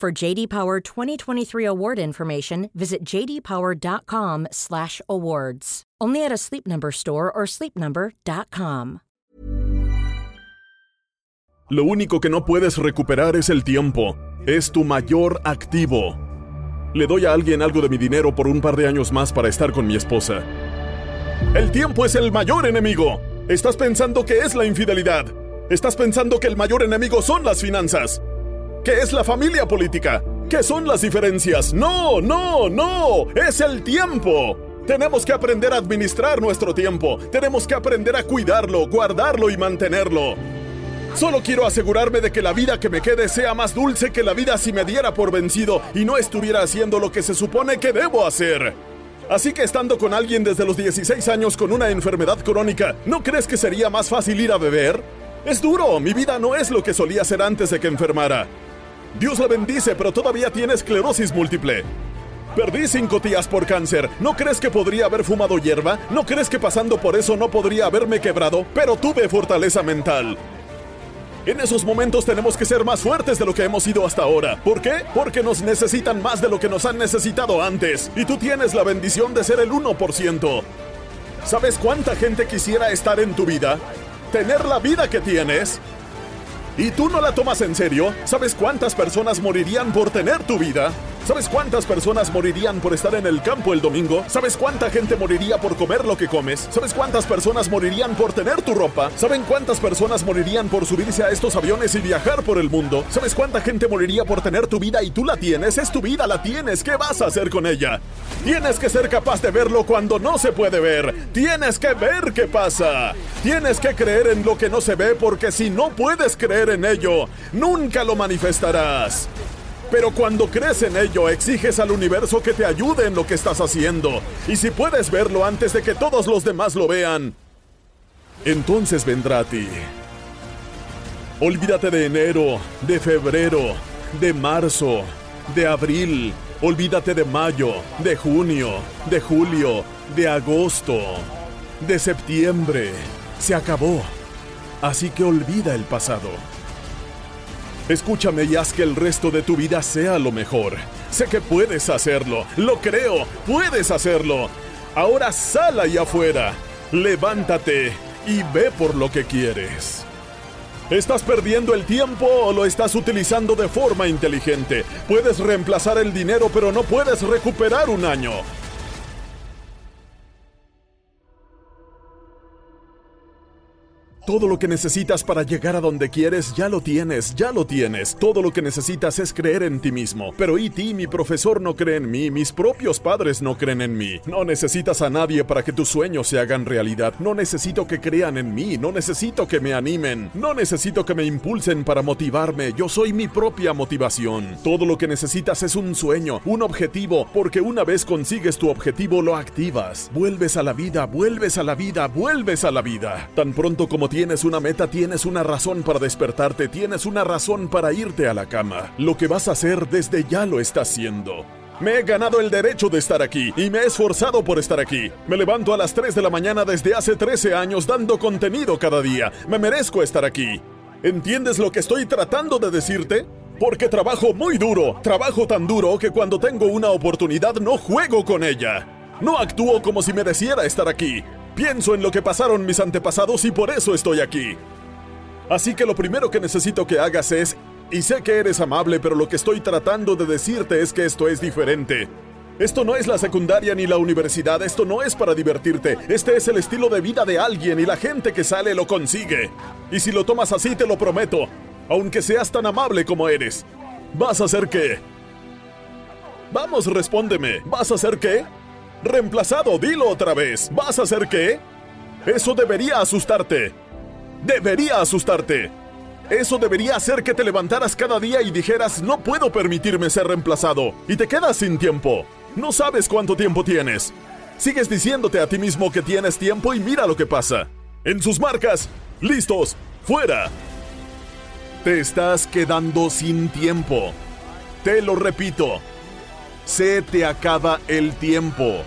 For JD Power 2023 award information, visit jdpower.com/awards. Only at a Sleep Number store or sleepnumber.com. Lo único que no puedes recuperar es el tiempo. Es tu mayor activo. Le doy a alguien algo de mi dinero por un par de años más para estar con mi esposa. El tiempo es el mayor enemigo. Estás pensando que es la infidelidad. Estás pensando que el mayor enemigo son las finanzas. Que es la familia política. Que son las diferencias. No, no, no. Es el tiempo. Tenemos que aprender a administrar nuestro tiempo. Tenemos que aprender a cuidarlo, guardarlo y mantenerlo. Solo quiero asegurarme de que la vida que me quede sea más dulce que la vida si me diera por vencido y no estuviera haciendo lo que se supone que debo hacer. Así que estando con alguien desde los 16 años con una enfermedad crónica, ¿no crees que sería más fácil ir a beber? Es duro, mi vida no es lo que solía ser antes de que enfermara. Dios la bendice, pero todavía tiene esclerosis múltiple. Perdí cinco tías por cáncer. ¿No crees que podría haber fumado hierba? ¿No crees que pasando por eso no podría haberme quebrado? Pero tuve fortaleza mental. En esos momentos tenemos que ser más fuertes de lo que hemos sido hasta ahora. ¿Por qué? Porque nos necesitan más de lo que nos han necesitado antes. Y tú tienes la bendición de ser el 1%. ¿Sabes cuánta gente quisiera estar en tu vida? ¿Tener la vida que tienes? ¿Y tú no la tomas en serio? ¿Sabes cuántas personas morirían por tener tu vida? ¿Sabes cuántas personas morirían por estar en el campo el domingo? ¿Sabes cuánta gente moriría por comer lo que comes? ¿Sabes cuántas personas morirían por tener tu ropa? ¿Saben cuántas personas morirían por subirse a estos aviones y viajar por el mundo? ¿Sabes cuánta gente moriría por tener tu vida y tú la tienes? Es tu vida, la tienes. ¿Qué vas a hacer con ella? Tienes que ser capaz de verlo cuando no se puede ver. Tienes que ver qué pasa. Tienes que creer en lo que no se ve porque si no puedes creer en ello, nunca lo manifestarás. Pero cuando crees en ello, exiges al universo que te ayude en lo que estás haciendo. Y si puedes verlo antes de que todos los demás lo vean, entonces vendrá a ti. Olvídate de enero, de febrero, de marzo, de abril. Olvídate de mayo, de junio, de julio, de agosto, de septiembre. Se acabó. Así que olvida el pasado. Escúchame y haz que el resto de tu vida sea lo mejor. Sé que puedes hacerlo, lo creo, puedes hacerlo. Ahora sal allá afuera, levántate y ve por lo que quieres. ¿Estás perdiendo el tiempo o lo estás utilizando de forma inteligente? Puedes reemplazar el dinero pero no puedes recuperar un año. Todo lo que necesitas para llegar a donde quieres ya lo tienes, ya lo tienes. Todo lo que necesitas es creer en ti mismo. Pero y ti, mi profesor no cree en mí, mis propios padres no creen en mí. No necesitas a nadie para que tus sueños se hagan realidad. No necesito que crean en mí, no necesito que me animen, no necesito que me impulsen para motivarme. Yo soy mi propia motivación. Todo lo que necesitas es un sueño, un objetivo, porque una vez consigues tu objetivo lo activas. Vuelves a la vida, vuelves a la vida, vuelves a la vida. Tan pronto como tienes una meta, tienes una razón para despertarte, tienes una razón para irte a la cama. Lo que vas a hacer desde ya lo estás haciendo. Me he ganado el derecho de estar aquí y me he esforzado por estar aquí. Me levanto a las 3 de la mañana desde hace 13 años dando contenido cada día. Me merezco estar aquí. ¿Entiendes lo que estoy tratando de decirte? Porque trabajo muy duro, trabajo tan duro que cuando tengo una oportunidad no juego con ella. No actúo como si mereciera estar aquí. Pienso en lo que pasaron mis antepasados y por eso estoy aquí. Así que lo primero que necesito que hagas es Y sé que eres amable, pero lo que estoy tratando de decirte es que esto es diferente. Esto no es la secundaria ni la universidad, esto no es para divertirte, este es el estilo de vida de alguien y la gente que sale lo consigue. Y si lo tomas así, te lo prometo, aunque seas tan amable como eres, ¿vas a hacer qué? Vamos, respóndeme, ¿vas a hacer qué? Reemplazado, dilo otra vez, ¿vas a hacer qué? Eso debería asustarte. Debería asustarte. Eso debería hacer que te levantaras cada día y dijeras, no puedo permitirme ser reemplazado. Y te quedas sin tiempo. No sabes cuánto tiempo tienes. Sigues diciéndote a ti mismo que tienes tiempo y mira lo que pasa. En sus marcas, listos, fuera. Te estás quedando sin tiempo. Te lo repito. Se te acaba el tiempo.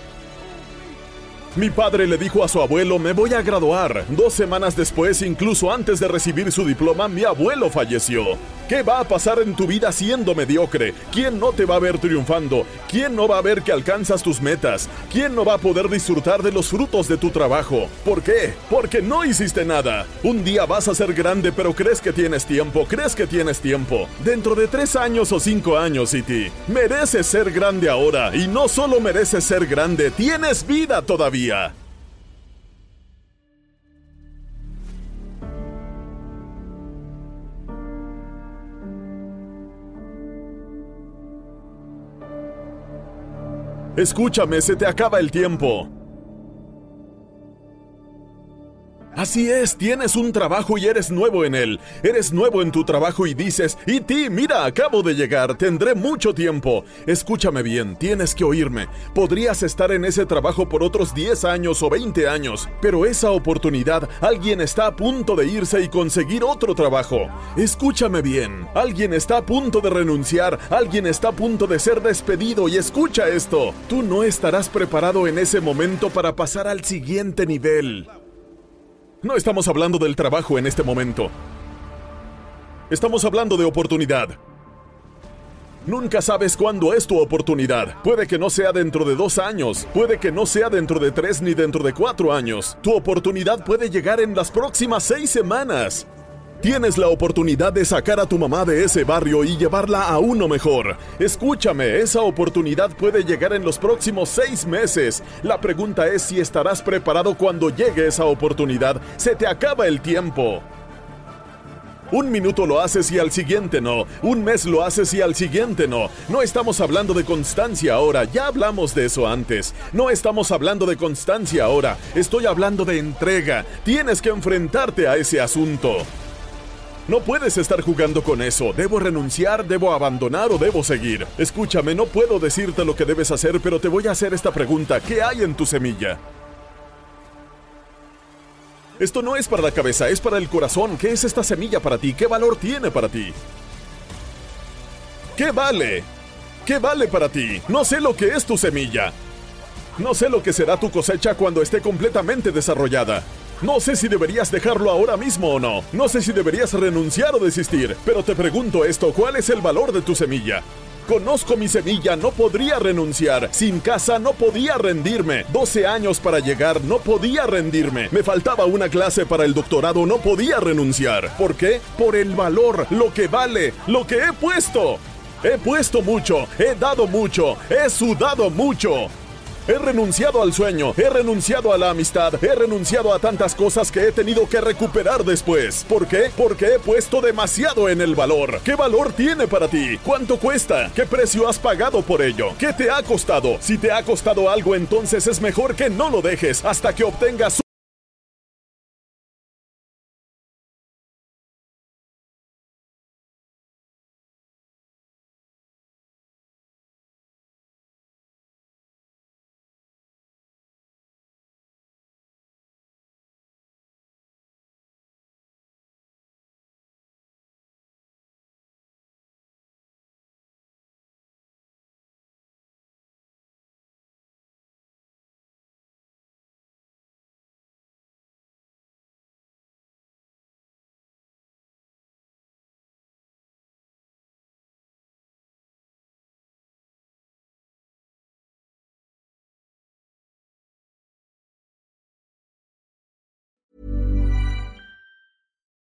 Mi padre le dijo a su abuelo, me voy a graduar. Dos semanas después, incluso antes de recibir su diploma, mi abuelo falleció. ¿Qué va a pasar en tu vida siendo mediocre? ¿Quién no te va a ver triunfando? ¿Quién no va a ver que alcanzas tus metas? ¿Quién no va a poder disfrutar de los frutos de tu trabajo? ¿Por qué? Porque no hiciste nada. Un día vas a ser grande, pero crees que tienes tiempo, crees que tienes tiempo. Dentro de tres años o cinco años, Iti, mereces ser grande ahora. Y no solo mereces ser grande, tienes vida todavía. Escúchame, se te acaba el tiempo. Así es, tienes un trabajo y eres nuevo en él. Eres nuevo en tu trabajo y dices, y ti, mira, acabo de llegar, tendré mucho tiempo. Escúchame bien, tienes que oírme. Podrías estar en ese trabajo por otros 10 años o 20 años, pero esa oportunidad, alguien está a punto de irse y conseguir otro trabajo. Escúchame bien, alguien está a punto de renunciar, alguien está a punto de ser despedido y escucha esto. Tú no estarás preparado en ese momento para pasar al siguiente nivel. No estamos hablando del trabajo en este momento. Estamos hablando de oportunidad. Nunca sabes cuándo es tu oportunidad. Puede que no sea dentro de dos años, puede que no sea dentro de tres ni dentro de cuatro años. Tu oportunidad puede llegar en las próximas seis semanas. Tienes la oportunidad de sacar a tu mamá de ese barrio y llevarla a uno mejor. Escúchame, esa oportunidad puede llegar en los próximos seis meses. La pregunta es si estarás preparado cuando llegue esa oportunidad. Se te acaba el tiempo. Un minuto lo haces y al siguiente no. Un mes lo haces y al siguiente no. No estamos hablando de constancia ahora. Ya hablamos de eso antes. No estamos hablando de constancia ahora. Estoy hablando de entrega. Tienes que enfrentarte a ese asunto. No puedes estar jugando con eso. ¿Debo renunciar, debo abandonar o debo seguir? Escúchame, no puedo decirte lo que debes hacer, pero te voy a hacer esta pregunta. ¿Qué hay en tu semilla? Esto no es para la cabeza, es para el corazón. ¿Qué es esta semilla para ti? ¿Qué valor tiene para ti? ¿Qué vale? ¿Qué vale para ti? No sé lo que es tu semilla. No sé lo que será tu cosecha cuando esté completamente desarrollada. No sé si deberías dejarlo ahora mismo o no. No sé si deberías renunciar o desistir. Pero te pregunto esto, ¿cuál es el valor de tu semilla? Conozco mi semilla, no podría renunciar. Sin casa no podía rendirme. 12 años para llegar, no podía rendirme. Me faltaba una clase para el doctorado, no podía renunciar. ¿Por qué? Por el valor, lo que vale, lo que he puesto. He puesto mucho, he dado mucho, he sudado mucho. He renunciado al sueño, he renunciado a la amistad, he renunciado a tantas cosas que he tenido que recuperar después. ¿Por qué? Porque he puesto demasiado en el valor. ¿Qué valor tiene para ti? ¿Cuánto cuesta? ¿Qué precio has pagado por ello? ¿Qué te ha costado? Si te ha costado algo, entonces es mejor que no lo dejes hasta que obtengas